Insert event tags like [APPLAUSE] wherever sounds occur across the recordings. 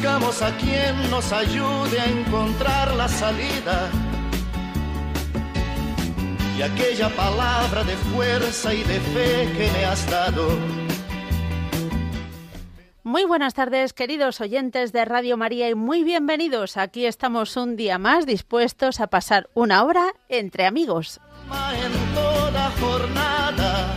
Buscamos a quien nos ayude a encontrar la salida. Y aquella palabra de fuerza y de fe que me has dado. Muy buenas tardes, queridos oyentes de Radio María, y muy bienvenidos. Aquí estamos un día más dispuestos a pasar una hora entre amigos. en toda jornada.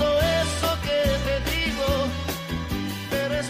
todo eso que te digo, pero es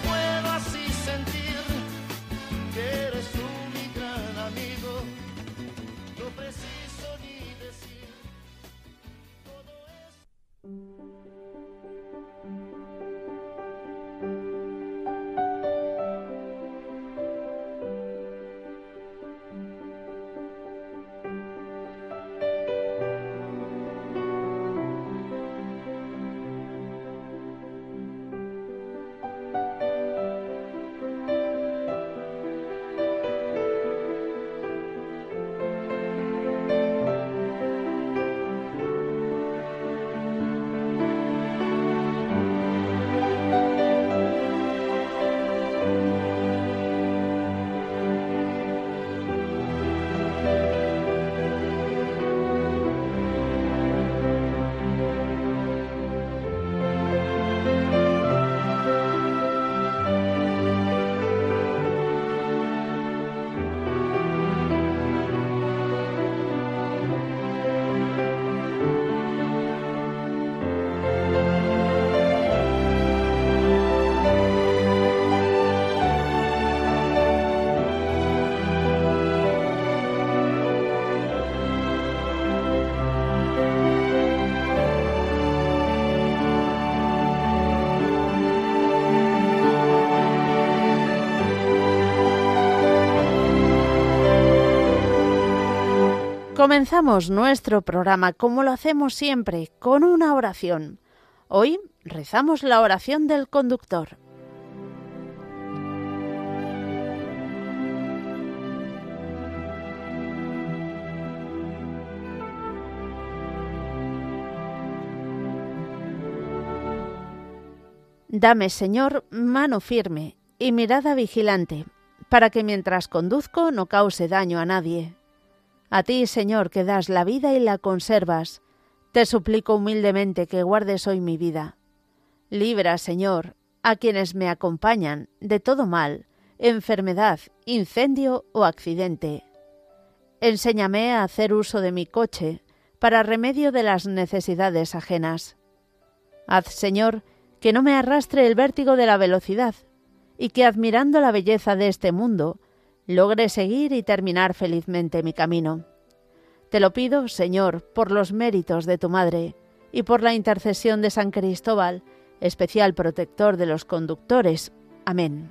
Comenzamos nuestro programa como lo hacemos siempre, con una oración. Hoy rezamos la oración del conductor. Dame, Señor, mano firme y mirada vigilante, para que mientras conduzco no cause daño a nadie. A ti, Señor, que das la vida y la conservas, te suplico humildemente que guardes hoy mi vida. Libra, Señor, a quienes me acompañan de todo mal, enfermedad, incendio o accidente. Enséñame a hacer uso de mi coche para remedio de las necesidades ajenas. Haz, Señor, que no me arrastre el vértigo de la velocidad, y que admirando la belleza de este mundo, logre seguir y terminar felizmente mi camino. Te lo pido, Señor, por los méritos de tu Madre, y por la intercesión de San Cristóbal, especial protector de los conductores. Amén.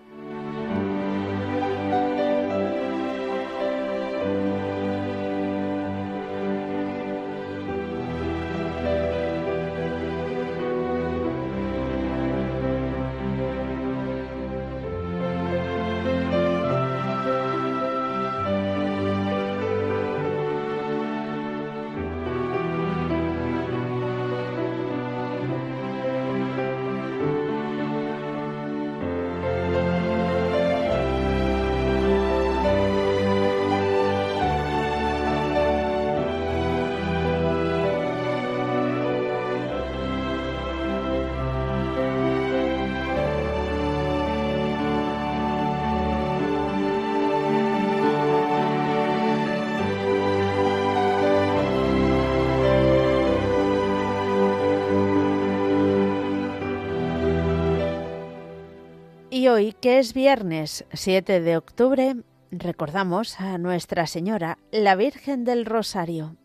Hoy, que es viernes 7 de octubre, recordamos a Nuestra Señora, la Virgen del Rosario.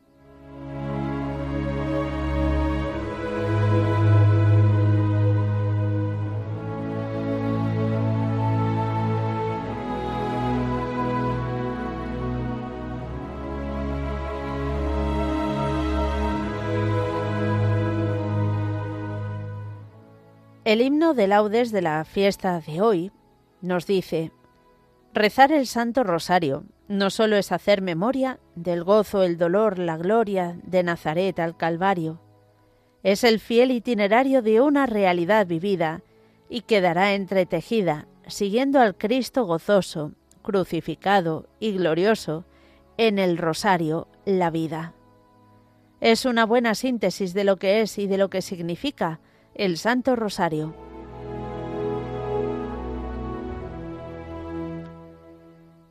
El himno de laudes de la fiesta de hoy nos dice, rezar el Santo Rosario no solo es hacer memoria del gozo, el dolor, la gloria de Nazaret al Calvario, es el fiel itinerario de una realidad vivida y quedará entretejida siguiendo al Cristo gozoso, crucificado y glorioso en el Rosario la vida. Es una buena síntesis de lo que es y de lo que significa el Santo Rosario.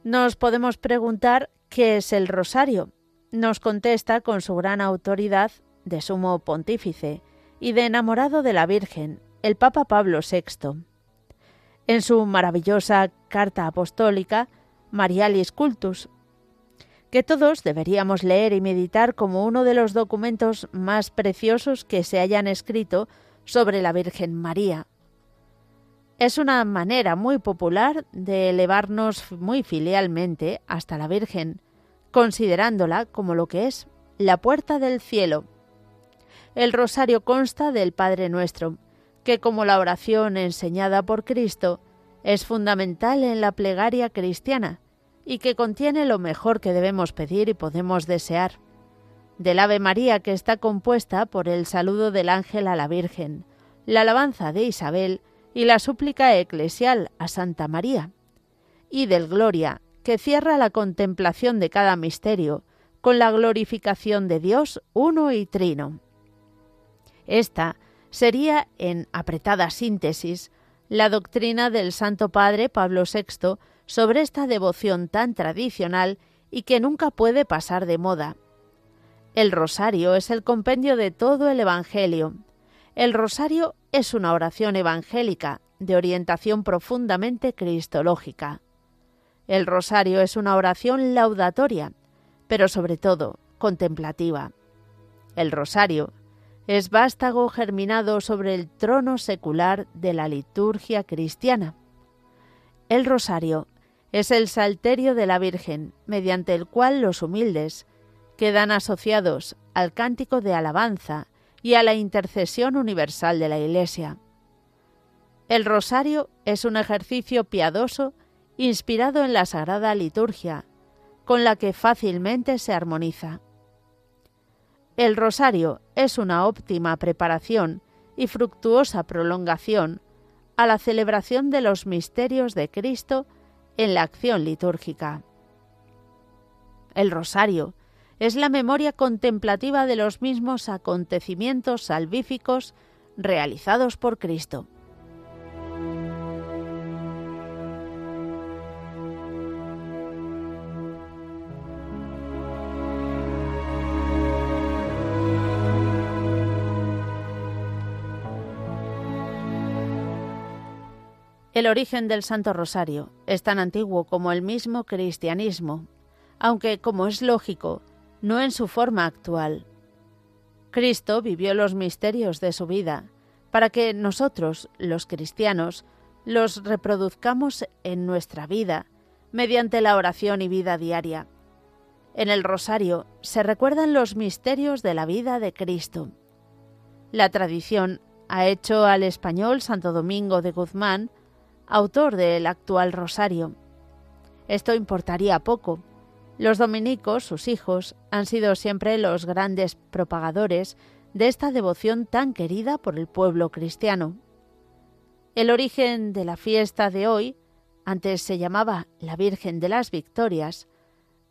Nos podemos preguntar qué es el rosario. Nos contesta con su gran autoridad de sumo pontífice y de enamorado de la Virgen, el Papa Pablo VI. En su maravillosa carta apostólica, Marialis Cultus, que todos deberíamos leer y meditar como uno de los documentos más preciosos que se hayan escrito sobre la Virgen María. Es una manera muy popular de elevarnos muy filialmente hasta la Virgen, considerándola como lo que es, la puerta del cielo. El rosario consta del Padre Nuestro, que como la oración enseñada por Cristo, es fundamental en la plegaria cristiana y que contiene lo mejor que debemos pedir y podemos desear del Ave María que está compuesta por el saludo del ángel a la Virgen, la alabanza de Isabel y la súplica eclesial a Santa María, y del Gloria, que cierra la contemplación de cada misterio con la glorificación de Dios uno y trino. Esta sería, en apretada síntesis, la doctrina del Santo Padre Pablo VI sobre esta devoción tan tradicional y que nunca puede pasar de moda, el rosario es el compendio de todo el Evangelio. El rosario es una oración evangélica de orientación profundamente cristológica. El rosario es una oración laudatoria, pero sobre todo contemplativa. El rosario es vástago germinado sobre el trono secular de la liturgia cristiana. El rosario es el salterio de la Virgen, mediante el cual los humildes, quedan asociados al cántico de alabanza y a la intercesión universal de la Iglesia. El rosario es un ejercicio piadoso inspirado en la sagrada liturgia, con la que fácilmente se armoniza. El rosario es una óptima preparación y fructuosa prolongación a la celebración de los misterios de Cristo en la acción litúrgica. El rosario es la memoria contemplativa de los mismos acontecimientos salvíficos realizados por Cristo. El origen del Santo Rosario es tan antiguo como el mismo cristianismo, aunque, como es lógico, no en su forma actual. Cristo vivió los misterios de su vida para que nosotros, los cristianos, los reproduzcamos en nuestra vida mediante la oración y vida diaria. En el rosario se recuerdan los misterios de la vida de Cristo. La tradición ha hecho al español Santo Domingo de Guzmán autor del actual rosario. Esto importaría poco. Los dominicos, sus hijos, han sido siempre los grandes propagadores de esta devoción tan querida por el pueblo cristiano. El origen de la fiesta de hoy, antes se llamaba la Virgen de las Victorias,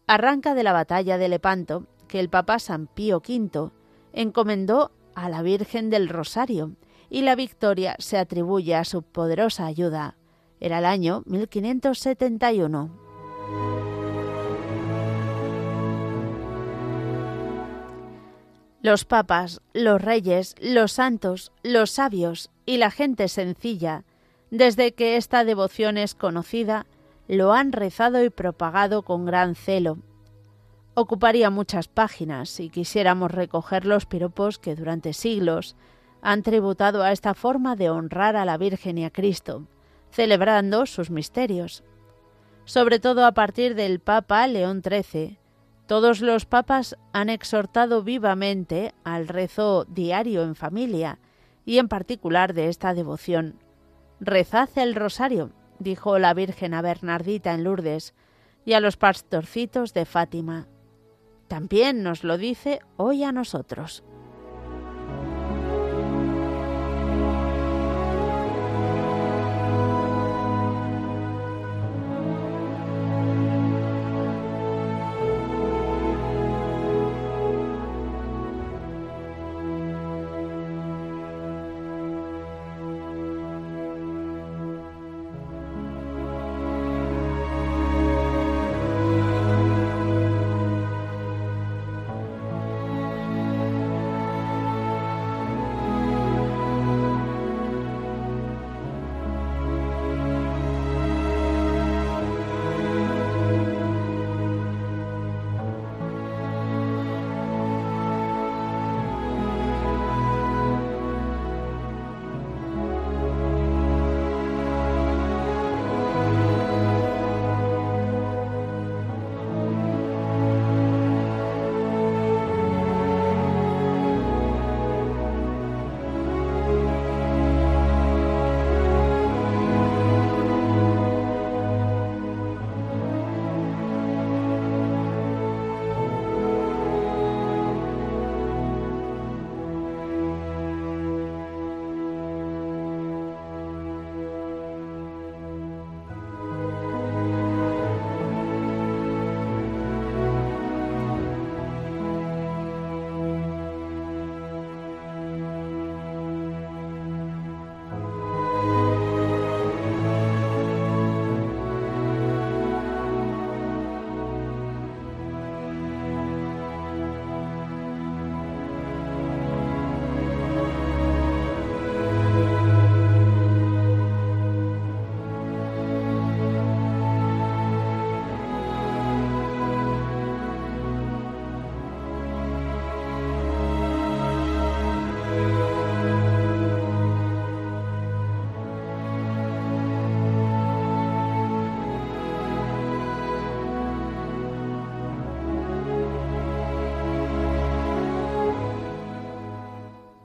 arranca de la batalla de Lepanto que el Papa San Pío V encomendó a la Virgen del Rosario y la victoria se atribuye a su poderosa ayuda. Era el año 1571. Los papas, los reyes, los santos, los sabios y la gente sencilla, desde que esta devoción es conocida, lo han rezado y propagado con gran celo. Ocuparía muchas páginas si quisiéramos recoger los piropos que durante siglos han tributado a esta forma de honrar a la Virgen y a Cristo, celebrando sus misterios. Sobre todo a partir del Papa León XIII, todos los papas han exhortado vivamente al rezo diario en familia y en particular de esta devoción. Rezad el rosario, dijo la Virgen a Bernardita en Lourdes y a los pastorcitos de Fátima. También nos lo dice hoy a nosotros.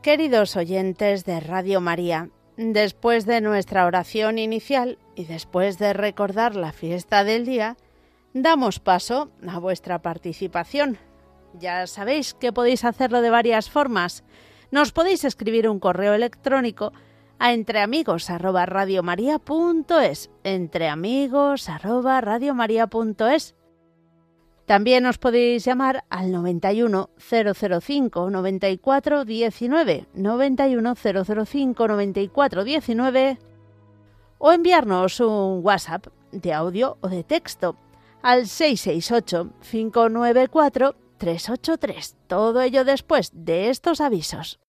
Queridos oyentes de Radio María, después de nuestra oración inicial y después de recordar la fiesta del día, damos paso a vuestra participación. Ya sabéis que podéis hacerlo de varias formas. Nos podéis escribir un correo electrónico a entreamigos@radiomaria.es, entreamigos@radiomaria.es también os podéis llamar al 91 005 94 19 91 005 94 19 o enviarnos un WhatsApp de audio o de texto al 668 594 383. Todo ello después de estos avisos.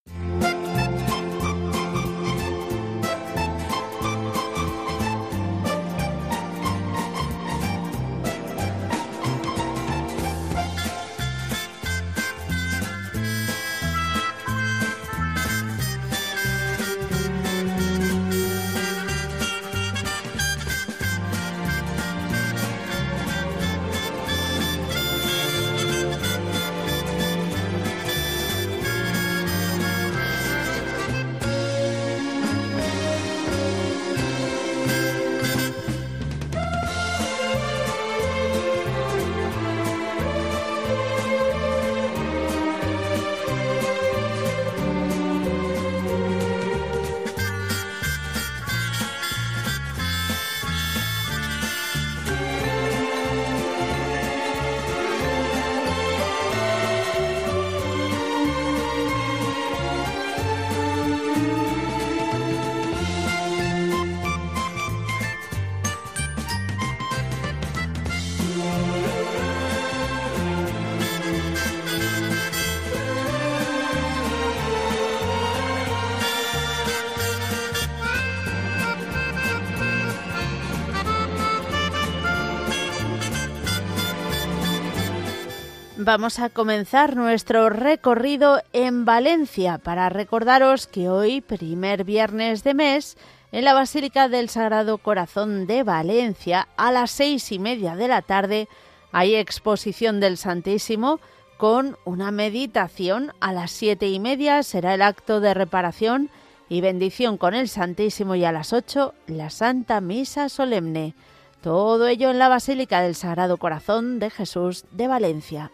Vamos a comenzar nuestro recorrido en Valencia para recordaros que hoy, primer viernes de mes, en la Basílica del Sagrado Corazón de Valencia, a las seis y media de la tarde, hay exposición del Santísimo con una meditación. A las siete y media será el acto de reparación y bendición con el Santísimo y a las ocho la Santa Misa Solemne. Todo ello en la Basílica del Sagrado Corazón de Jesús de Valencia.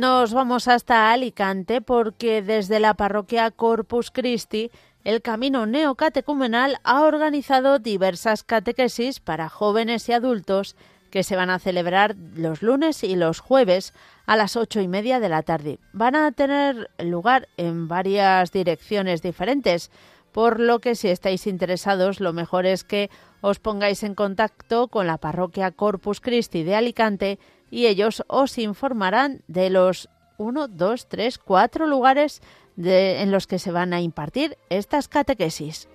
Nos vamos hasta Alicante porque desde la parroquia Corpus Christi el Camino Neocatecumenal ha organizado diversas catequesis para jóvenes y adultos que se van a celebrar los lunes y los jueves a las ocho y media de la tarde. Van a tener lugar en varias direcciones diferentes, por lo que si estáis interesados lo mejor es que os pongáis en contacto con la parroquia Corpus Christi de Alicante y ellos os informarán de los 1, 2, 3, 4 lugares en los que se van a impartir estas catequesis.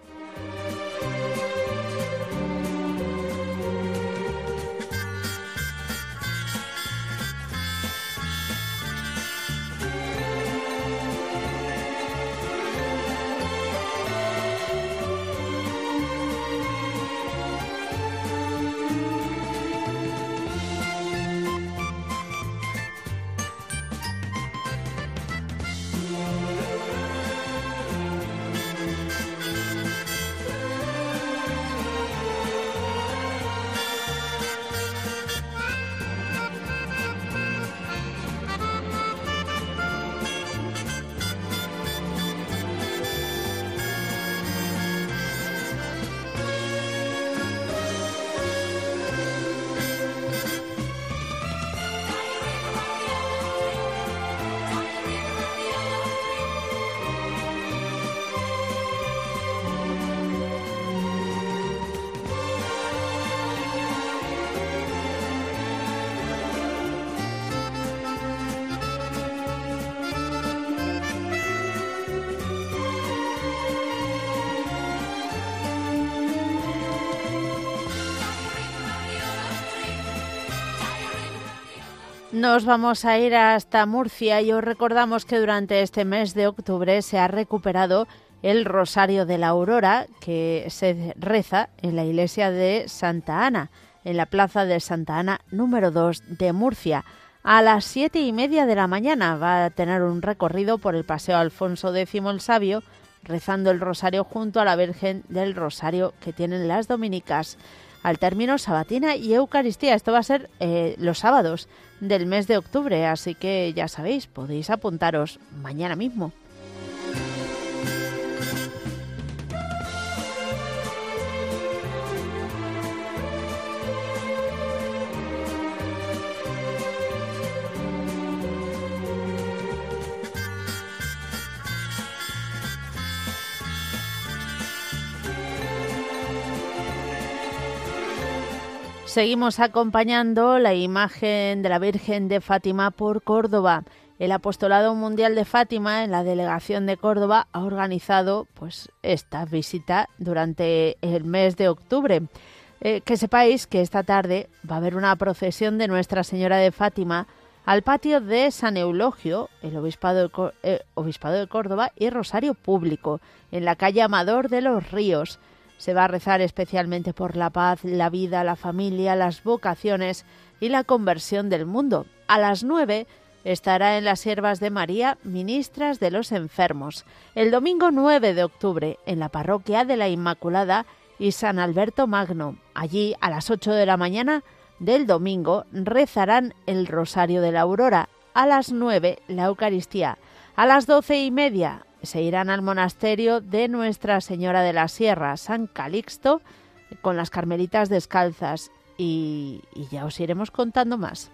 Nos vamos a ir hasta Murcia y os recordamos que durante este mes de octubre se ha recuperado el Rosario de la Aurora que se reza en la iglesia de Santa Ana, en la plaza de Santa Ana número 2 de Murcia. A las siete y media de la mañana va a tener un recorrido por el Paseo Alfonso X el Sabio, rezando el Rosario junto a la Virgen del Rosario que tienen las dominicas al término sabatina y Eucaristía. Esto va a ser eh, los sábados del mes de octubre, así que ya sabéis, podéis apuntaros mañana mismo. Seguimos acompañando la imagen de la Virgen de Fátima por Córdoba. El Apostolado Mundial de Fátima en la delegación de Córdoba ha organizado pues esta visita durante el mes de octubre. Eh, que sepáis que esta tarde va a haber una procesión de Nuestra Señora de Fátima al patio de San Eulogio, el Obispado eh, Obispado de Córdoba y Rosario Público, en la calle Amador de los Ríos. Se va a rezar especialmente por la paz, la vida, la familia, las vocaciones y la conversión del mundo. A las nueve estará en las siervas de María, ministras de los enfermos. El domingo 9 de octubre, en la parroquia de la Inmaculada y San Alberto Magno. Allí, a las 8 de la mañana del domingo, rezarán el Rosario de la Aurora. A las 9, la Eucaristía. A las doce y media, se irán al monasterio de Nuestra Señora de la Sierra, San Calixto, con las carmelitas descalzas y, y ya os iremos contando más.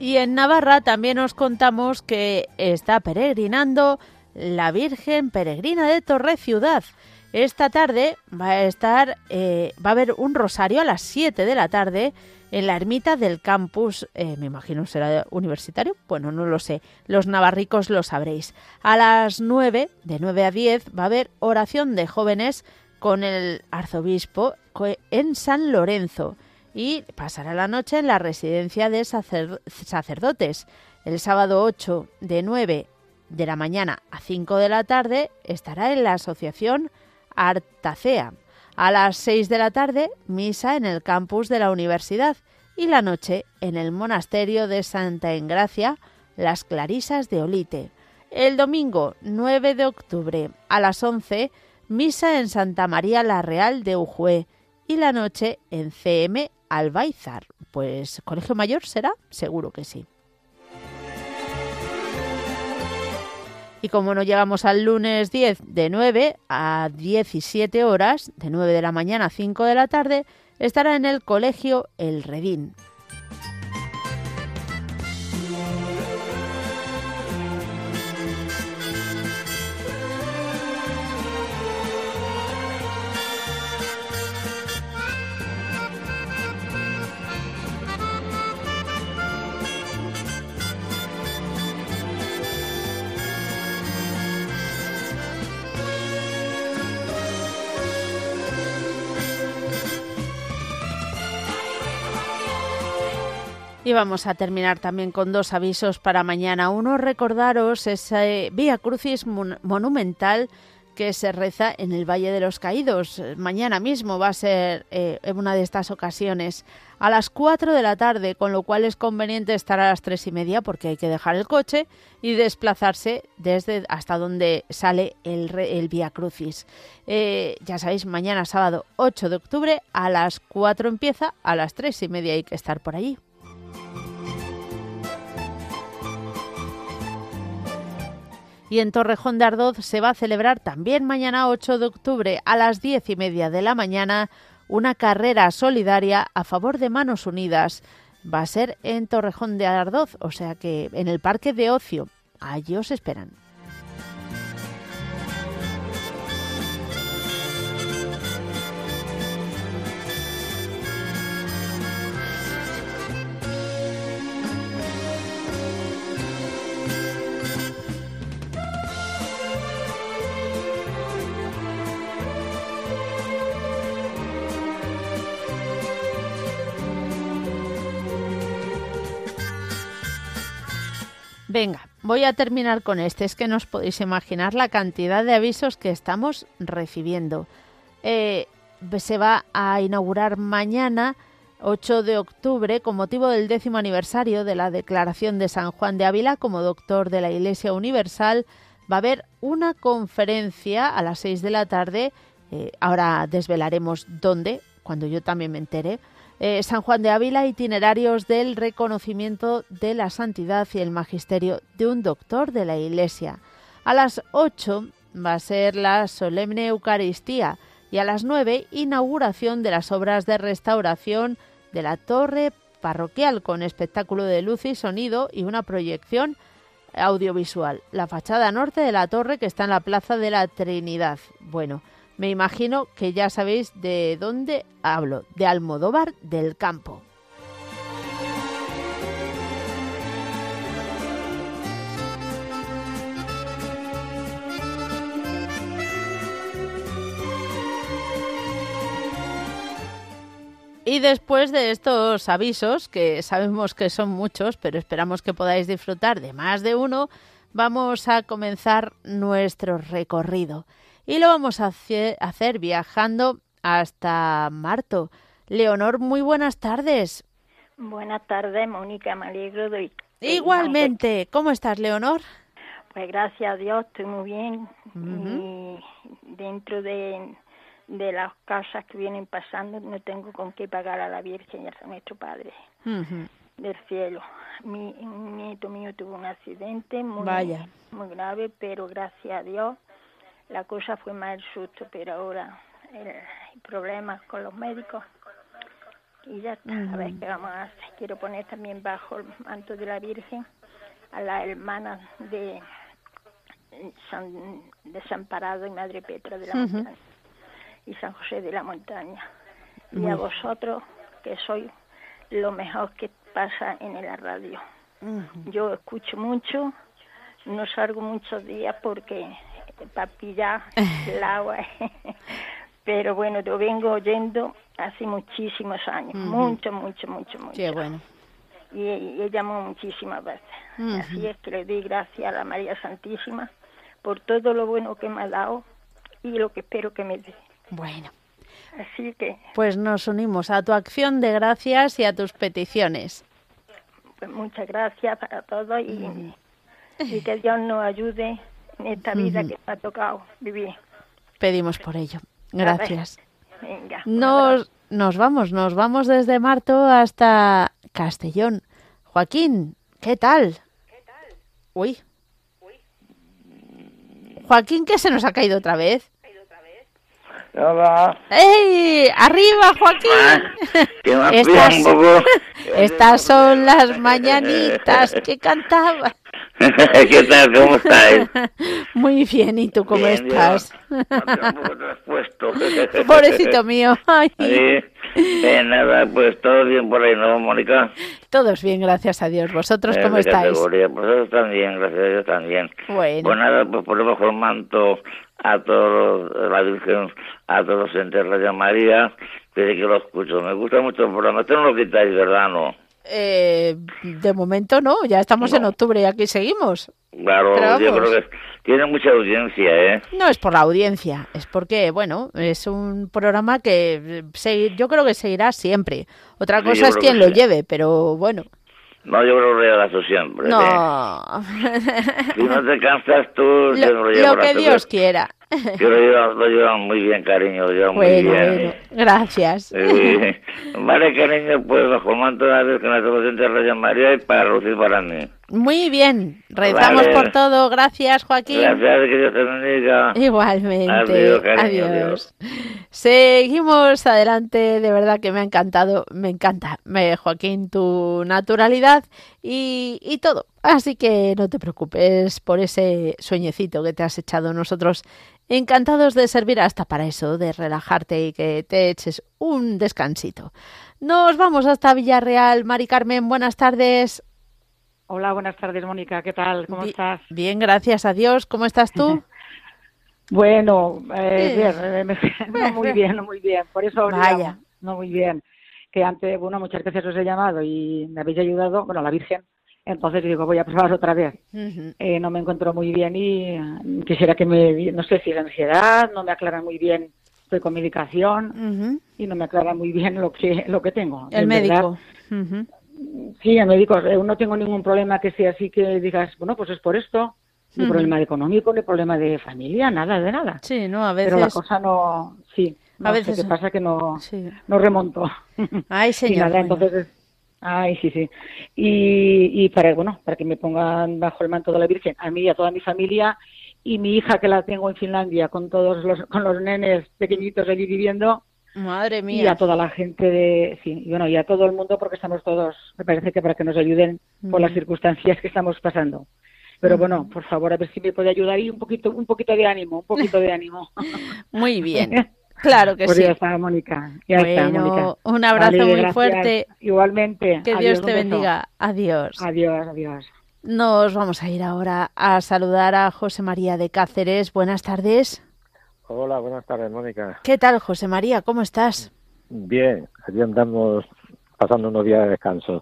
Y en Navarra también os contamos que está peregrinando la Virgen Peregrina de Torre Ciudad. Esta tarde va a estar, eh, va a haber un rosario a las 7 de la tarde en la ermita del campus, eh, me imagino será universitario, bueno, no lo sé, los navarricos lo sabréis. A las 9, de 9 a 10, va a haber oración de jóvenes con el arzobispo en San Lorenzo y pasará la noche en la residencia de sacerdotes. El sábado 8 de 9 de la mañana a 5 de la tarde estará en la asociación Artacea. A las 6 de la tarde, misa en el campus de la universidad y la noche en el monasterio de Santa Engracia, las Clarisas de Olite. El domingo 9 de octubre a las 11, misa en Santa María la Real de Ujué y la noche en CM Albaizar. Pues Colegio Mayor será, seguro que sí. Y como no llegamos al lunes 10 de 9 a 17 horas, de 9 de la mañana a 5 de la tarde, estará en el colegio El Redín. Y vamos a terminar también con dos avisos para mañana. Uno, recordaros ese Vía Crucis monumental que se reza en el Valle de los Caídos. Mañana mismo va a ser eh, en una de estas ocasiones a las 4 de la tarde, con lo cual es conveniente estar a las tres y media porque hay que dejar el coche y desplazarse desde hasta donde sale el, Vía Crucis. Eh, ya sabéis, mañana sábado 8 de octubre a las 4 empieza, a las tres y media hay que estar por allí. Y en Torrejón de Ardoz se va a celebrar también mañana 8 de octubre a las 10 y media de la mañana una carrera solidaria a favor de Manos Unidas. Va a ser en Torrejón de Ardoz, o sea que en el Parque de Ocio. Allí os esperan. Venga, voy a terminar con este. Es que no os podéis imaginar la cantidad de avisos que estamos recibiendo. Eh, se va a inaugurar mañana, 8 de octubre, con motivo del décimo aniversario de la declaración de San Juan de Ávila como doctor de la Iglesia Universal. Va a haber una conferencia a las 6 de la tarde. Eh, ahora desvelaremos dónde, cuando yo también me entere eh, San Juan de Ávila, itinerarios del reconocimiento de la santidad y el magisterio de un doctor de la Iglesia. A las 8 va a ser la solemne Eucaristía y a las 9 inauguración de las obras de restauración de la torre parroquial con espectáculo de luz y sonido y una proyección audiovisual. La fachada norte de la torre que está en la Plaza de la Trinidad. Bueno, me imagino que ya sabéis de dónde hablo, de Almodóvar del Campo. Y después de estos avisos, que sabemos que son muchos, pero esperamos que podáis disfrutar de más de uno, vamos a comenzar nuestro recorrido y lo vamos a hacer viajando hasta Marto. Leonor, muy buenas tardes. Buenas tardes, Mónica, me alegro de... Igualmente, ¿cómo estás, Leonor? Pues gracias a Dios, estoy muy bien. Y dentro de, de las casas que vienen pasando, no tengo con qué pagar a la Virgen y a nuestro Padre del cielo. Mi nieto mío tuvo un accidente muy, muy grave, pero gracias a Dios la cosa fue más el susto, pero ahora hay problemas con los médicos y ya está, a ver qué vamos a hacer. Quiero poner también bajo el manto de la Virgen a la hermana de San Desamparado y Madre Petra de la Montaña y San José de la Montaña. Y a vosotros, que sois lo mejor que pasa en la radio. Yo escucho mucho, no salgo muchos días porque para pillar [LAUGHS] el agua, [LAUGHS] pero bueno, yo vengo oyendo hace muchísimos años, mucho, mucho, mucho, mucho. Qué bueno. Y, y, llamó muchísimas veces. Así es que le doy gracias a la María Santísima por todo lo bueno que me ha dado y lo que espero que me dé. Bueno. Así que. Pues nos unimos a tu acción de gracias y a tus peticiones. Pues muchas gracias para todos y, y que Dios nos ayude esta vida que ha tocado vivir. Pedimos por ello. Gracias. Venga, nos, nos vamos, nos vamos desde Marto hasta Castellón. Joaquín, ¿qué tal? ¿Qué tal? Uy. Joaquín, ¿qué se nos ha caído otra vez? Hola. ¡Ey! ¡Arriba, Joaquín! Que me Estas- un poco. [LAUGHS] Estas son las mañanitas que cantaba. [LAUGHS] ¿Qué tal? ¿Cómo estáis? [LAUGHS] Muy bien, ¿y tú cómo Bien, estás? traspuesto. [LAUGHS] Pobrecito mío. Ay, Sí. Eh, nada, pues todo bien por ahí, ¿no, Mónica? Todos bien, gracias a Dios. ¿Vosotros Eh, cómo estáis? categoría. Nosotros también, gracias a Dios también. Bueno. Pues nada, pues ponemos el manto a todos, los- la Virgen, a todos entes de María, desde que lo escucho. Me gusta mucho el programa. Esto no lo quitáis, ¿verdad? No. Eh, de momento no, ya estamos en octubre y aquí seguimos. Claro, Pero yo creo que tiene mucha audiencia, ¿eh? No es por la audiencia, es porque, bueno, es un programa que eh, segui- yo creo que seguirá siempre. Otra Sí, cosa es quien lo lleve, pero bueno. No, yo creo que lo siempre. ¿eh? No. Si no te cansas tú, lo, lo lo que Dios quiera. Que lo llevan muy bien, cariño, lo llevan muy bien. bueno, gracias. Eh, [LAUGHS] vale, cariño, pues manto de la Virgen, la Docente de Radio María y para Lucir para mí. Muy bien, rezamos Vale. por todo. Gracias, Joaquín. Gracias, que Dios te bendiga. Igualmente. Adiós, cariño, Adiós. Seguimos adelante, de verdad que me ha encantado, me encanta, me, Joaquín, tu naturalidad y, y todo. Así que no te preocupes por ese sueñecito que te has echado. Nosotros encantados de servir hasta para eso, de relajarte y que te eches un descansito. Nos vamos hasta Villarreal. Mari Carmen, buenas tardes. Hola, buenas tardes, Mónica. ¿Qué tal? ¿Cómo estás? Bien, gracias a Dios. ¿Cómo estás tú? [LAUGHS] [LAUGHS] Bueno, eh, bien, eh, me- [LAUGHS] no muy bien, no muy bien. Por eso Vaya. no muy bien. Que antes, bueno, muchas veces os he llamado y me habéis ayudado, bueno, la Virgen. Entonces digo, voy a probar otra vez. Eh, no me encuentro muy bien y eh, quisiera que me, no sé si es ansiedad, no me aclaran muy bien, estoy con medicación y no me aclaran muy bien lo que, lo que tengo. El médico. Ujú. Sí, el médico, eh, no tengo ningún problema que sea así que digas, bueno, pues es por esto, ni problema económico, ni problema de familia, nada de nada. Sí, no, a veces. Pero la cosa no, sí, no A veces- sé qué pasa que no, Sí. no remonto. Ay, [LAUGHS] y señor. nada, bueno. entonces, es- ay, sí, sí. Y, y para, bueno, para que me pongan bajo el manto de la Virgen, a mí y a toda mi familia, y mi hija que la tengo en Finlandia, con todos los, con los nenes pequeñitos allí viviendo, Madre y mía. a toda la gente de sí y bueno y a todo el mundo porque estamos todos me parece que para que nos ayuden por las Mm. circunstancias que estamos pasando pero bueno por favor a ver si me puede ayudar y un poquito un poquito de ánimo un poquito de ánimo [LAUGHS] Muy bien. [LAUGHS] Claro que pues sí. está Mónica ya está Bueno, Mónica un abrazo Vale, muy gracias. fuerte. igualmente Que Adiós, Dios te bendiga. Adiós. adiós adiós Nos vamos a ir ahora a saludar a José María de Cáceres. Buenas tardes. Hola, buenas tardes, Mónica. ¿Qué tal, José María? ¿Cómo estás? Bien, aquí andamos pasando unos días de descanso.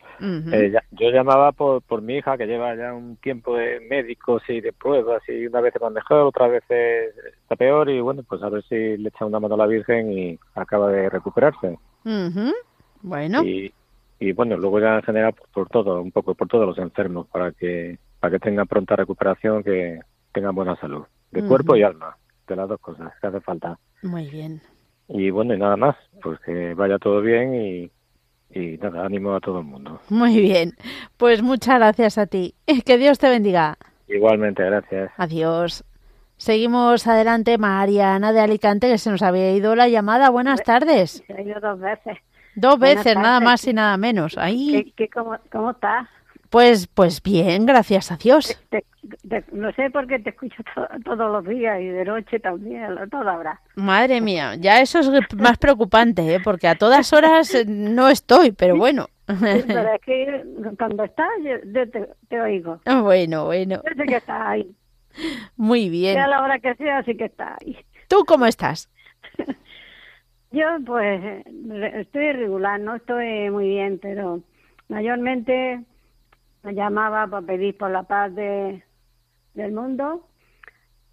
Eh, ya- yo llamaba por, por mi hija, que lleva ya un tiempo de médicos y de pruebas, y una vez va mejor, otra vez está peor, y bueno, pues a ver si le echa una mano a la Virgen y acaba de recuperarse. Ujú. Bueno, Y, y bueno, luego ya en general por, por todo, un poco por todos los enfermos, para que para que tengan pronta recuperación, que tengan buena salud, de cuerpo y alma, de las dos cosas que hace falta. muy bien. Y bueno, y nada más, pues que vaya todo bien y, y nada, ánimo a todo el mundo. Muy bien. Pues muchas gracias a ti. [LAUGHS] Que Dios te bendiga. Igualmente, gracias. Adiós. Seguimos adelante, Mariana de Alicante, que se nos había ido la llamada. Buenas tardes. Se ha ido dos veces. Dos veces, nada más y nada menos. Ahí. ¿Qué, qué, cómo, ¿Cómo estás? Pues, pues bien, gracias a Dios. no sé por qué te escucho todos los días y de noche también, a toda hora. Madre mía, ya eso es más preocupante, ¿eh? porque a todas horas eh, no estoy, pero bueno. pero es que cuando estás, yo, te, oigo. Bueno, bueno. Yo sé que estás ahí. Muy bien. Sea la hora que sea, sí que estás ahí. ¿Tú cómo estás? [LAUGHS] yo, pues, estoy regular, no estoy muy bien, pero mayormente llamaba para pedir por la paz de, del mundo.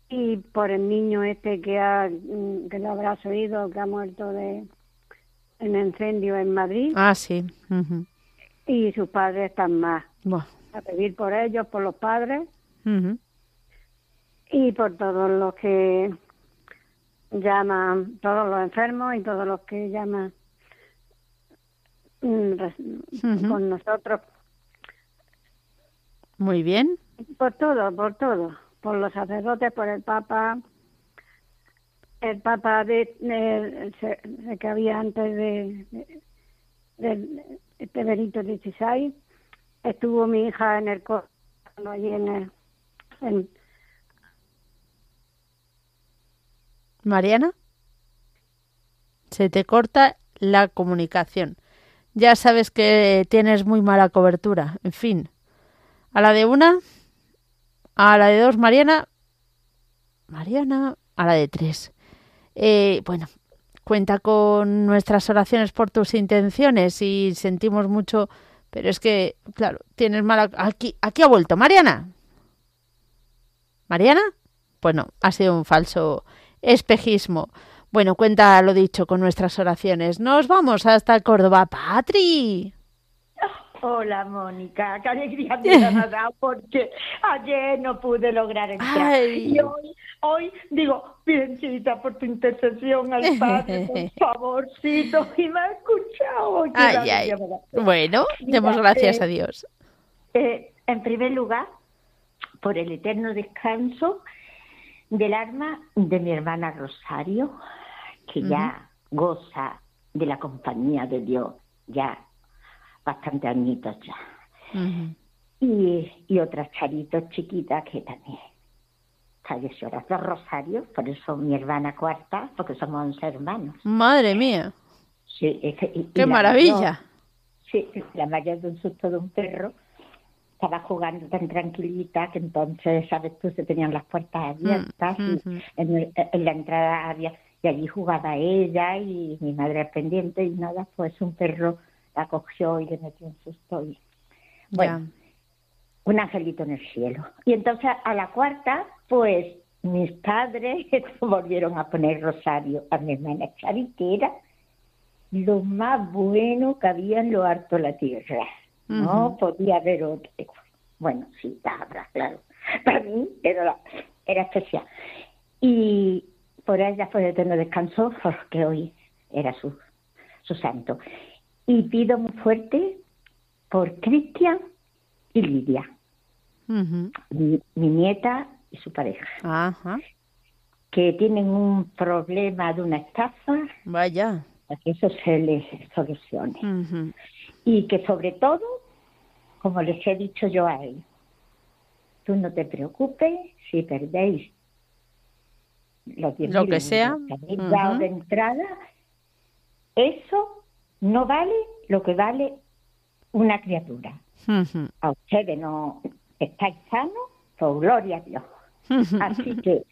Y por el niño este que ha mm, que lo habrás oído que ha muerto de en incendio en Madrid. Ah sí. Y sus padres están más. A pedir por ellos por los padres. Y por todos los que llaman todos los enfermos y todos los que llaman mm, con nosotros muy bien. Por todo, por todo. Por los sacerdotes, por el Papa, el Papa de, que había antes de, de, este Benito XVI. Estuvo mi hija en el allí en el, en... Mariana, se te corta la comunicación. Ya sabes que tienes muy mala cobertura. En fin. A la de una, a la de dos, Mariana, Mariana, a la de tres. Eh, bueno, cuenta con nuestras oraciones por tus intenciones y sentimos mucho, pero es que, claro, tienes mala... Aquí, aquí ha vuelto, Mariana. ¿Mariana? Bueno, ha sido un falso espejismo. Bueno, cuenta lo dicho con nuestras oraciones. Nos vamos hasta Córdoba. Patri. Hola, Mónica. Qué alegría me ha [LAUGHS] dado porque ayer no pude lograr entrar. Y hoy, hoy digo, Virgencita, por tu intercesión al Padre, por [LAUGHS] favorcito, y me ha escuchado. Ay, ay. Bueno, demos gracias a Dios. Eh, en primer lugar, por el eterno descanso del alma de mi hermana Rosario, que ya goza de la compañía de Dios, ya bastante añitos ya. y, y otras charitos chiquitas que también falleció dos Rosarios, por eso mi hermana cuarta, porque somos once hermanos. Madre mía. Sí, qué maravilla. sí, la mayor de un susto de un perro estaba jugando tan tranquilita que entonces, sabes tú, se tenían las puertas mm, abiertas y en, en, la entrada había, y allí jugaba ella y mi madre pendiente y nada, pues un perro la cogió y le metió un susto. Y, bueno, un angelito en el cielo. Y entonces a la cuarta, pues mis padres [LAUGHS] volvieron a poner rosario a mi hermana Chavi, que era lo más bueno que había en lo harto de la tierra. No podía haber otro. Bueno, sí, habrá, claro. Para mí era, era especial. Y por ella fue de tener descanso, porque hoy era su, su santo y pido muy fuerte por Cristian y Lidia, mi, nieta y su pareja, que tienen un problema de una estafa. Vaya. Para que eso se les solucione. Y que sobre todo, como les he dicho yo a ellos, tú no te preocupes si perdéis los lo que sea. de entrada, eso no vale lo que vale una criatura. A ustedes no estáis sanos, por gloria a Dios. Así que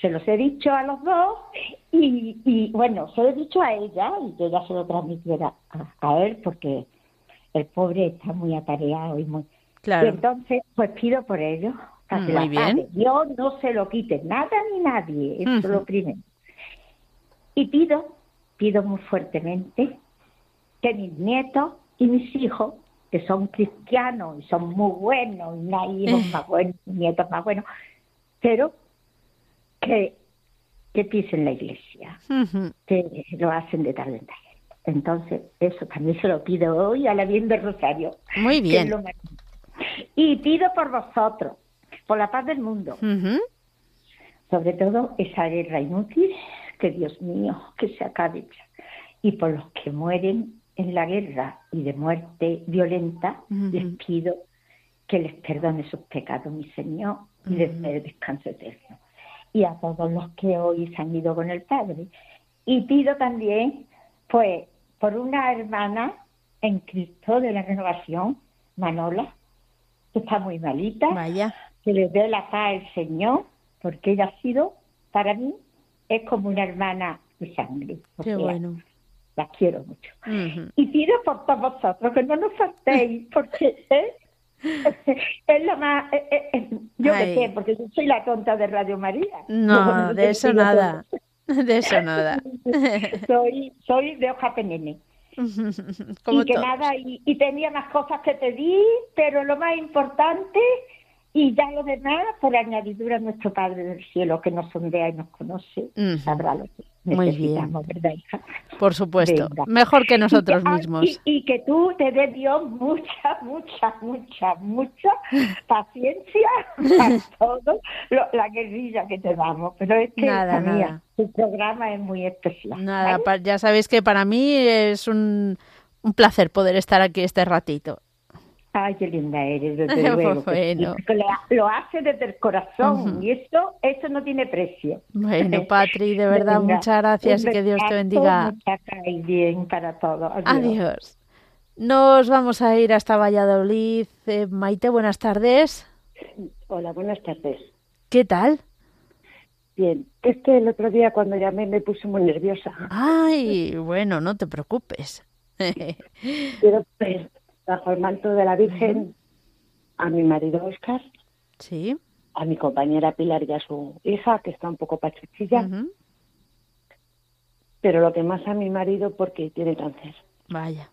se los he dicho a los dos y, bueno, se lo he dicho a ella y yo ya se lo transmitiera a, él porque el pobre está muy atareado y muy... Claro. Y entonces, pues pido por ellos. Muy bien. Dios no se lo quite nada ni nadie, eso es lo primero. Y pido, pido muy fuertemente que mis nietos y mis hijos, que son cristianos y son muy buenos, y hay hijos más buenos, nietos más buenos, pero que, que pisen la iglesia, que lo hacen de tal en tal. Entonces, eso también se lo pido hoy a la bien de Rosario. Muy bien. Y pido por vosotros, por la paz del mundo. Sobre todo esa guerra inútil, que Dios mío, que se acabe Y por los que mueren en la guerra y de muerte violenta, les pido que les perdone sus pecados, mi Señor, y les dé descanso eterno. Y a todos los que hoy se han ido con el Padre. Y pido también, pues, por una hermana en Cristo de la renovación, Manola, que está muy malita, Vaya. que le dé la paz al Señor, porque ella ha sido, para mí, es como una hermana de sangre. Qué bueno. La quiero mucho. Y pido por todos vosotros que no nos faltéis, [LAUGHS] porque es la más. yo qué sé, porque yo soy la tonta de Radio María. No, [LAUGHS] de eso nada. De eso nada. soy, soy de hoja penene. [LAUGHS] y que nada, y, y, tenía más cosas que pedir, pero lo más importante y ya lo demás, por añadidura, nuestro Padre del Cielo, que nos sondea y nos conoce, sabrá lo que Muy bien. ¿verdad, hija? Por supuesto. Mejor que nosotros y que, mismos. Y, y, que tú te dé Dios mucha, mucha, mucha, mucha [LAUGHS] paciencia para todo lo, la guerrilla que te damos. Pero es que, nada, mía, nada. tu programa es muy especial. Nada, ¿vale? ya sabéis que para mí es un, un placer poder estar aquí este ratito. Ay, qué linda eres, desde [LAUGHS] luego. bueno. lo, hace desde el corazón uh -huh. y eso, eso no tiene precio. Bueno, [LAUGHS] Patri, de verdad, muchas gracias y que Dios te bendiga. Bien para todo. Adiós. Adiós. Nos vamos a ir hasta Valladolid. Eh, Maite, buenas tardes. Hola, buenas tardes. ¿Qué tal? Bien, es que el otro día cuando llamé me puse muy nerviosa. Ay, bueno, no te preocupes. [LAUGHS] Quiero pedir bajo el manto de la Virgen uh -huh. a mi marido Oscar, sí, a mi compañera Pilar y a su hija, que está un poco pachuchilla, uh -huh. pero lo que más a mi marido porque tiene cáncer. Vaya.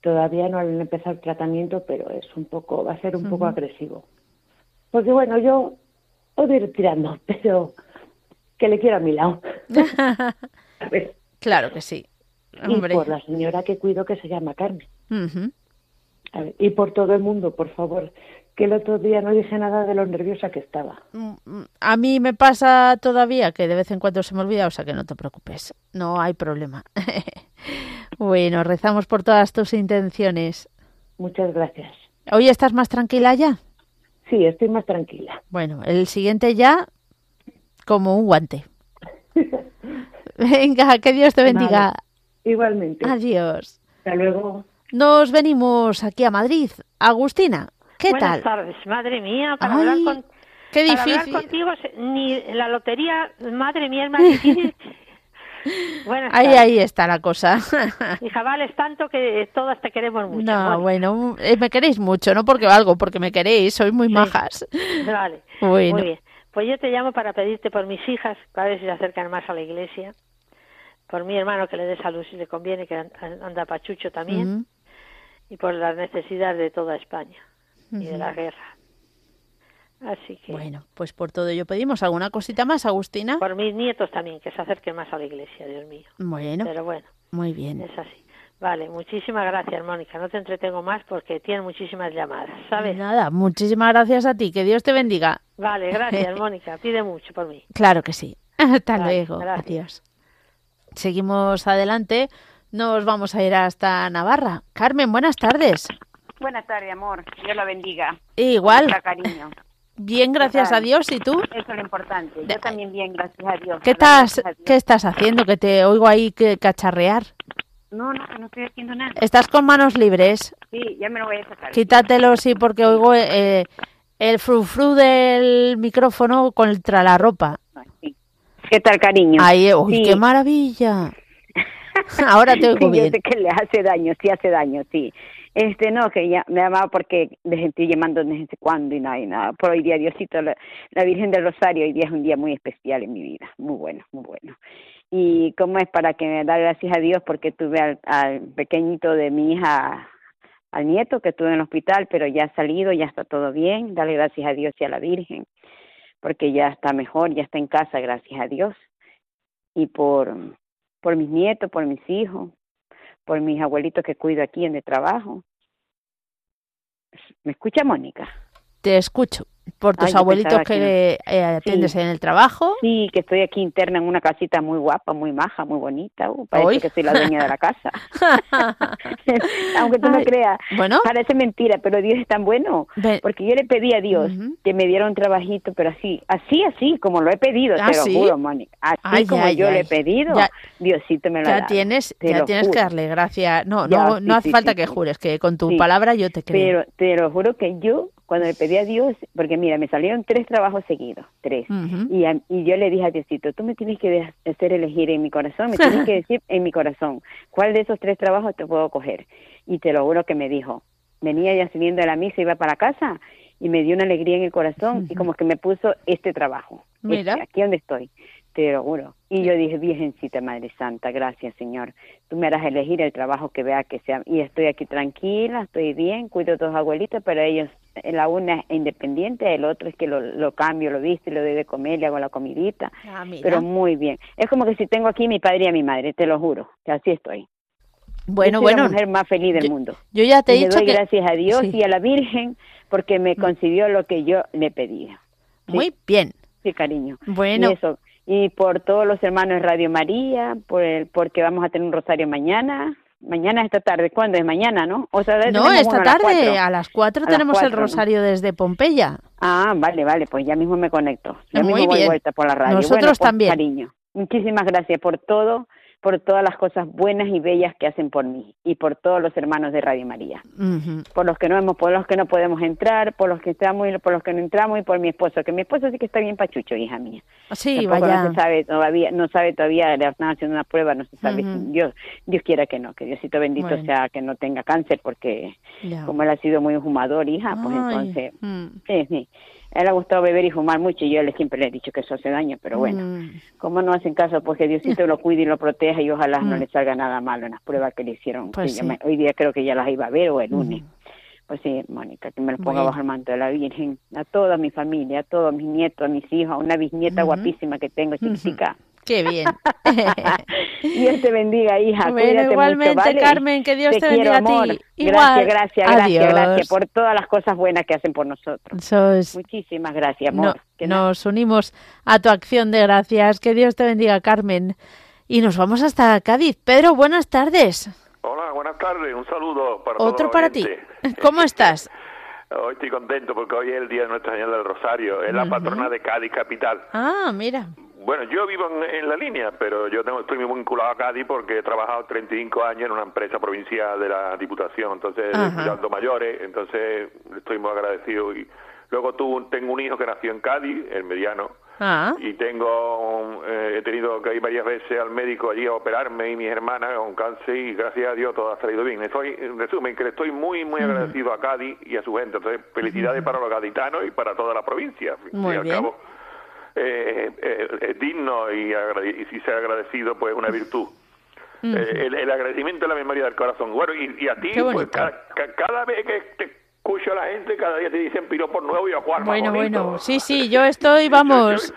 Todavía no han empezado el tratamiento, pero es un poco, va a ser un uh -huh. poco agresivo. Porque bueno, yo puedo ir tirando, [LAUGHS] pero que le quiero a mi lado. [LAUGHS] claro que sí. Hombre. Y por la señora que cuido que se llama Carmen. Ver, y por todo el mundo, por favor, que el otro día no dije nada de lo nerviosa que estaba. A mí me pasa todavía que de vez en cuando se me olvida, o sea que no te preocupes, no hay problema. [LAUGHS] bueno, rezamos por todas tus intenciones. Muchas gracias. ¿Hoy estás más tranquila ya? Sí, estoy más tranquila. Bueno, el siguiente ya como un guante. [LAUGHS] Venga, que Dios te bendiga. Vale. Igualmente. Adiós. Hasta luego. Nos venimos aquí a Madrid. Agustina, ¿qué Buenas tal? tardes, madre mía, para Ay, hablar con qué para hablar contigo ni la lotería, madre mía, es más difícil. [LAUGHS] Buenas ahí, tardes. ahí está la cosa. Hija, vales tanto que todas te queremos mucho. No, bueno, eh, me queréis mucho, no porque algo, porque me queréis, sois muy Sí. majas. Vale, Bueno, muy bien. Pues yo te llamo para pedirte por mis hijas, a ver si se acercan más a la iglesia, por mi hermano que le dé salud si le conviene, que an- anda pachucho también, Ujú, y por las necesidades de toda España y de la guerra. Así que Bueno, pues por todo ello pedimos alguna cosita más, Agustina. por mis nietos también, que se acerquen más a la iglesia, Dios mío. Bueno, Pero bueno, muy bien. es así. Vale, muchísimas gracias, Mónica. No te entretengo más porque tienen muchísimas llamadas, ¿sabes? Nada, muchísimas gracias a ti, que Dios te bendiga. Vale, gracias, [LAUGHS] Mónica. Pide mucho por mí. Claro que sí. [LAUGHS] Hasta Vale, luego. gracias. Adiós. Seguimos adelante. Nos vamos a ir hasta Navarra. Carmen, buenas tardes. Buenas tardes, amor. Dios la bendiga. Igual. Cariño. Bien, gracias ¿Qué a? Dios. ¿Y tú? Eso es lo importante. Yo también bien, gracias a Dios. ¿Qué estás, Dios. ¿Qué estás haciendo? Que te oigo ahí que cacharrear. No, no, no estoy haciendo nada. ¿Estás con manos libres? Sí, ya me lo voy a sacar. Quítatelo, sí, porque oigo eh, el frufru del micrófono contra la ropa. Sí. ¿Qué tal, cariño? Ahí, uy, Sí. qué maravilla. [LAUGHS] Ahora te oigo Sí, yo bien. sé que le hace daño, sí hace daño, sí. Este, no, que ya me llamaba porque les estoy llamando desde sé cuándo y nada, y nada. Por hoy día, Diosito, la, la Virgen del Rosario, hoy día es un día muy especial en mi vida. Muy bueno, muy bueno. Y cómo es para que me da gracias a Dios porque tuve al, al pequeñito de mi hija, al nieto que estuve en el hospital, pero ya ha salido, ya está todo bien. Darle gracias a Dios y a la Virgen porque ya está mejor, ya está en casa, gracias a Dios. Y por, por mis nietos, por mis hijos, por mis abuelitos que cuido aquí en el trabajo. ¿Me escucha Mónica? Te escucho por tus abuelitos que, eh, atiendes en el trabajo. Sí, que estoy aquí interna en una casita muy guapa, muy maja, muy bonita. Uh, parece que soy la dueña de la casa. [LAUGHS] [LAUGHS] Aunque tú no creas. Bueno. Parece mentira, pero Dios es tan bueno. Porque yo le pedí a Dios que me diera un trabajito, pero así, así, así, como lo he pedido, ¿Ah, te lo juro, Moni. Así como yo le he pedido, Diosito me lo ya ha dado. Tienes, ya tienes que darle gracias. No, no, no hace falta que jures, que con tu palabra yo te creo. Pero te lo juro que yo cuando le pedí a Dios, porque mira, me salieron tres trabajos seguidos, tres, y, y yo le dije a Diosito, tú me tienes que hacer elegir en mi corazón, me tienes que [LAUGHS] decir en mi corazón, ¿cuál de esos tres trabajos te puedo coger? Y te lo juro que me dijo, venía ya saliendo de la misa, iba para casa, y me dio una alegría en el corazón, y como que me puso este trabajo, mira. Este, aquí donde estoy te lo juro. Y yo dije, Virgencita Madre Santa, gracias Señor. Tú me harás elegir el trabajo que vea que sea. Y estoy aquí tranquila, estoy bien, cuido a todos abuelitos, pero ellos, la una es independiente, el otro es que lo, lo cambio, lo viste, lo doy de comer, le hago la comidita. Ah, pero muy bien. Es como que si tengo aquí mi padre y a mi madre, te lo juro, que así estoy. Bueno, yo soy bueno. la mujer más feliz del mundo. Yo ya te he y dicho le doy que... gracias a Dios Sí. y a la Virgen porque me concedió lo que yo le pedía. ¿sí? Muy bien. Sí, cariño. Bueno. Y eso. Y por todos los hermanos de Radio María, por el, porque vamos a tener un rosario mañana. Mañana esta tarde. ¿Cuándo es? Mañana, ¿no? O sea, No, esta uno a las tarde cuatro. a las 4 A las tenemos el rosario desde Pompeya. Ah, vale, vale. Pues ya mismo me conecto. Ya Muy mismo voy bien. vuelta por la radio. Nosotros Bueno, pues, también. Cariño. Muchísimas gracias por todo, por todas las cosas buenas y bellas que hacen por mí y por todos los hermanos de Radio María. Por los que no hemos, por los que no podemos entrar, por los que entramos y por los que no entramos y por mi esposo, que mi esposo sí que está bien pachucho, hija mía. Sí, Tampoco vaya. no se sabe todavía, no sabe todavía, le están haciendo una prueba, no se sabe si Dios, Dios quiera que no, que Diosito bendito Bueno. sea que no tenga cáncer porque Ya. como él ha sido muy fumador, hija, pues Ay, entonces, mm. sí, sí. A él le ha gustado beber y fumar mucho y yo le, siempre le he dicho que eso hace daño, pero bueno, Mm. como no hacen caso, pues que Diosito [LAUGHS] lo cuide y lo proteja y ojalá no Mm. le salga nada malo en las pruebas que le hicieron. Pues sí. me- hoy día creo que ya las iba a ver o el lunes. Pues sí, Mónica, que me lo ponga Bueno. bajo el manto de la Virgen, a toda mi familia, a todos mis nietos, a mis hijos, a una bisnieta guapísima que tengo, chiquitica. Qué bien. [LAUGHS] Dios te bendiga, hija. Bueno, Cuídate igualmente, mucho, ¿vale? Carmen, que Dios te bendiga a ti. amor. Igual. Gracias, gracias, Adiós. gracias, gracias por todas las cosas buenas que hacen por nosotros. Sos- Muchísimas gracias, no- amor. Que nos unimos a tu acción de gracias. Que Dios te bendiga, Carmen. Y nos vamos hasta Cádiz. Pedro, buenas tardes. Hola, buenas tardes. Un saludo para Otro para ti. ¿Cómo estás? [LAUGHS] Hoy estoy contento porque hoy es el día de Nuestra Señora del Rosario. Es la patrona de Cádiz capital. Ah, mira. Bueno, yo vivo en, en la línea, pero yo tengo, estoy muy vinculado a Cádiz porque he trabajado 35 años en una empresa provincial de la Diputación, entonces cuidando mayores, entonces estoy muy agradecido. Y luego tengo un hijo que nació en Cádiz, el mediano, Ah, y tengo eh, he tenido que ir varias veces al médico allí a operarme y mis hermanas con cáncer y gracias a Dios todo ha salido bien. Estoy, en resumen, que le estoy muy, muy agradecido a Cádiz y a su gente. Entonces, felicidades para los gaditanos y para toda la provincia. Muy y al bien. cabo, eh, eh, es digno y, y si ser agradecido, pues es una virtud. Eh, el, el agradecimiento es la memoria del corazón. Bueno, y, y a ti, pues bonito. cada, ca- cada vez que te escucho a la gente, cada día te dicen piropos nuevos y a Juan bueno, bueno. Sí, sí, yo estoy, vamos. [LAUGHS] Yo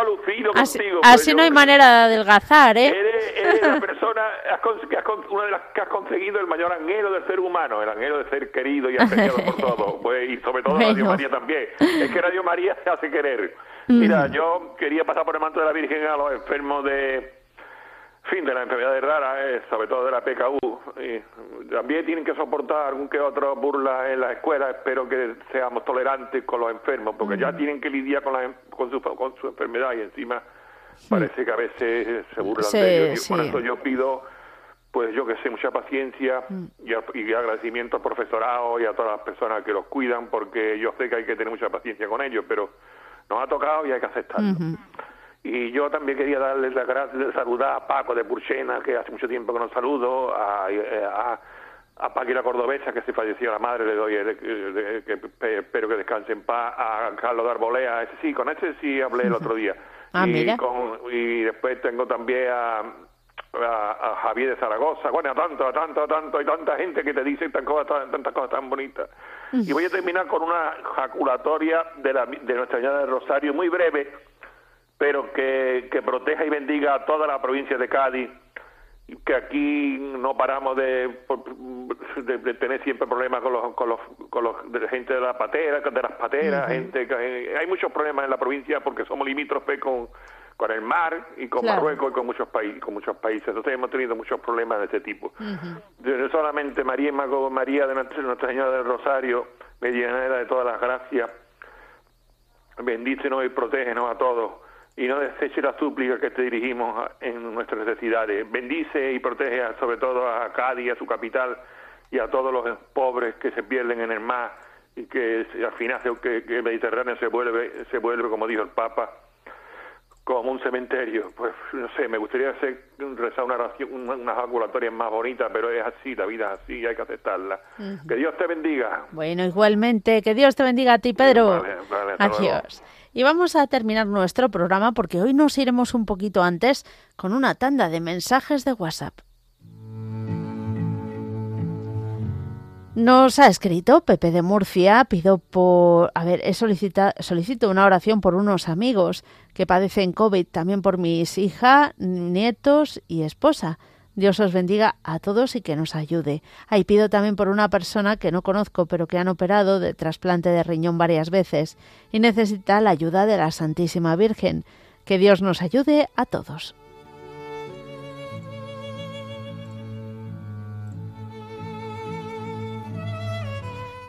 alucino Así, contigo. así yo- no hay manera de adelgazar, ¿eh? Eres, eres la [LAUGHS] persona, has con- que has con- una de las que has conseguido el mayor anhelo del ser humano, el anhelo de ser querido y apreciado por [LAUGHS] todos, pues, y sobre todo Bueno. Radio María también. Es que Radio María se hace querer. Mm. Mira, yo quería pasar por el manto de la Virgen a los enfermos de, fin, de las enfermedades raras, eh, sobre todo de la PKU. Y también tienen que soportar algún que otro burla en las escuelas. Espero que seamos tolerantes con los enfermos, porque ya tienen que lidiar con, la, con, su, con su enfermedad y encima parece que a veces se burlan Sí, de ellos. Y sí. por eso yo pido, pues yo que sé, mucha paciencia y, a- y agradecimiento al profesorado y a todas las personas que los cuidan, porque yo sé que hay que tener mucha paciencia con ellos, pero nos ha tocado y hay que aceptarlo. Y yo también quería darles las gracias, saludar a Paco de Purchena, que hace mucho tiempo que nos saludo, a, eh, a, a Paqui la Cordobesa, que se falleció la madre, le doy, el- el- el- que pe- espero que descanse en paz, a Carlos de Arbolea, ese sí, con ese sí hablé el otro día. [LAUGHS] Ah, y, mira. con- y después tengo también a, a, a Javier de Zaragoza, bueno, a tanto, a tanto, a tanto, hay tanta gente que te dice tan cosas, tan- tantas cosas tan bonitas. Y voy a terminar con una jaculatoria de, la, de Nuestra Señora del Rosario, muy breve, pero que, que proteja y bendiga a toda la provincia de Cádiz que aquí no paramos de, de, tener siempre problemas con los con los con los de gente de la patera de las pateras gente hay muchos problemas en la provincia porque somos limítrofes con con el mar y con Marruecos y con muchos países con muchos países. Entonces hemos tenido muchos problemas de este tipo. No solamente María María de Nuestra, Señora del Rosario medianera de todas las gracias bendícenos y protégenos a todos y no deseche la súplica que te dirigimos en nuestras necesidades. Bendice y protege sobre todo a Cádiz, a su capital, y a todos los pobres que se pierden en el mar y que al final que, el Mediterráneo se vuelve, se vuelve, como dijo el Papa, como un cementerio. Pues no sé, me gustaría hacer, rezar una oración, unas ambulatorias más bonitas, pero es así, la vida es así, hay que aceptarla. Que Dios te bendiga. Bueno, igualmente, que Dios te bendiga a ti, Pedro. Adiós. Y vamos a terminar nuestro programa porque hoy nos iremos un poquito antes con una tanda de mensajes de WhatsApp. Nos ha escrito Pepe de Murcia, pido por, a ver, he solicito una oración por unos amigos que padecen COVID, también por mis hijas, nietos y esposa. Dios os bendiga a todos y que nos ayude. Ahí pido también por una persona que no conozco, pero que han operado de trasplante de riñón varias veces y necesita la ayuda de la Santísima Virgen. Que Dios nos ayude a todos.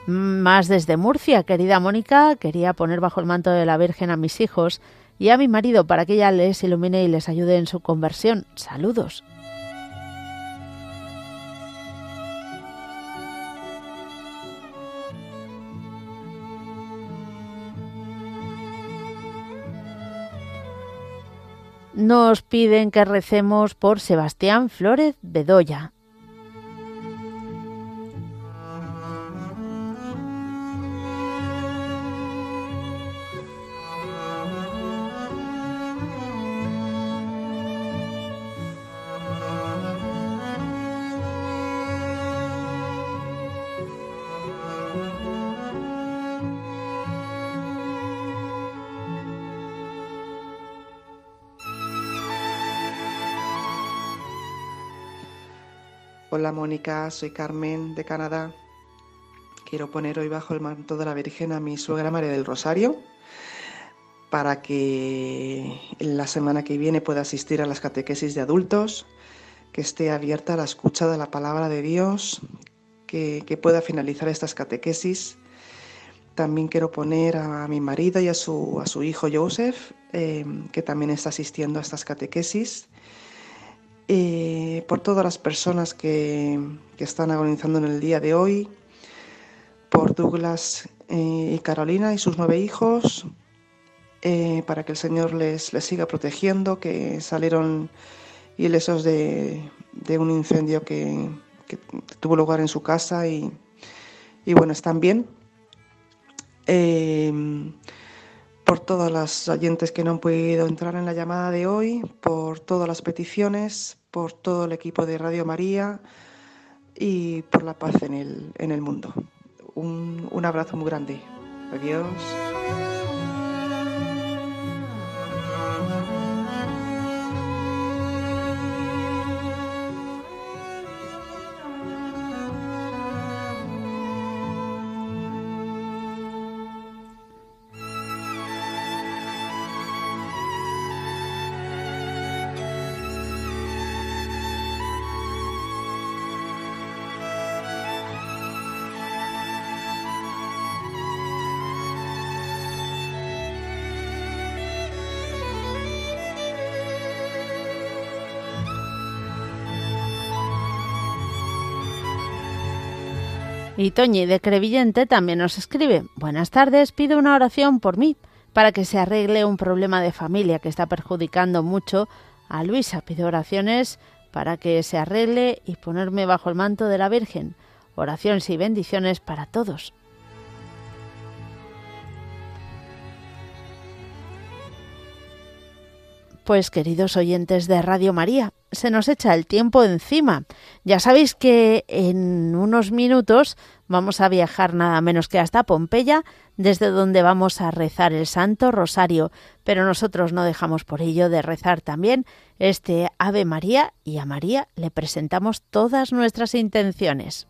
Más desde Murcia, querida Mónica, quería poner bajo el manto de la Virgen a mis hijos y a mi marido para que ella les ilumine y les ayude en su conversión. Saludos. nos piden que recemos por Sebastián Flores Bedoya. Hola Mónica, soy Carmen de Canadá. Quiero poner hoy bajo el manto de la Virgen a mi suegra María del Rosario para que la semana que viene pueda asistir a las catequesis de adultos, que esté abierta a la escucha de la palabra de Dios, que, pueda finalizar estas catequesis. También quiero poner a mi marido y a su, hijo Joseph, eh, que también está asistiendo a estas catequesis eh, por todas las personas que, están agonizando en el día de hoy, por Douglas eh, y Carolina y sus nueve hijos, eh, para que el Señor les, les, siga protegiendo, que salieron ilesos de, de un incendio que, tuvo lugar en su casa y, y bueno, están bien por todas las oyentes que no han podido entrar en la llamada de hoy, por todas las peticiones, por todo el equipo de Radio María y por la paz en el, en el mundo. Un, un abrazo muy grande. Adiós. Y Toñi de Crevillente también nos escribe, buenas tardes, pido una oración por mí, para que se arregle un problema de familia que está perjudicando mucho a Luisa. Pido oraciones para que se arregle y ponerme bajo el manto de la Virgen. Oraciones y bendiciones para todos. Pues queridos oyentes de Radio María, se nos echa el tiempo encima. Ya sabéis que en unos minutos vamos a viajar nada menos que hasta Pompeya, desde donde vamos a rezar el Santo Rosario, pero nosotros no dejamos por ello de rezar también este Ave María y a María le presentamos todas nuestras intenciones.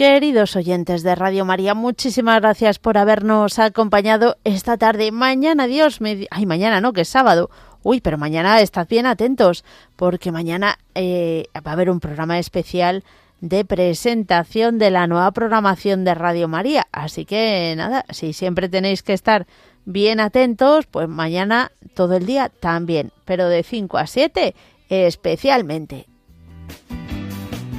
Queridos oyentes de Radio María, muchísimas gracias por habernos acompañado esta tarde. Mañana, Dios me... Ay, mañana no, que es sábado. Uy, pero mañana estad bien atentos, porque mañana eh, va a haber un programa especial de presentación de la nueva programación de Radio María. Así que nada, si siempre tenéis que estar bien atentos, pues mañana todo el día también, pero de 5 a 7 especialmente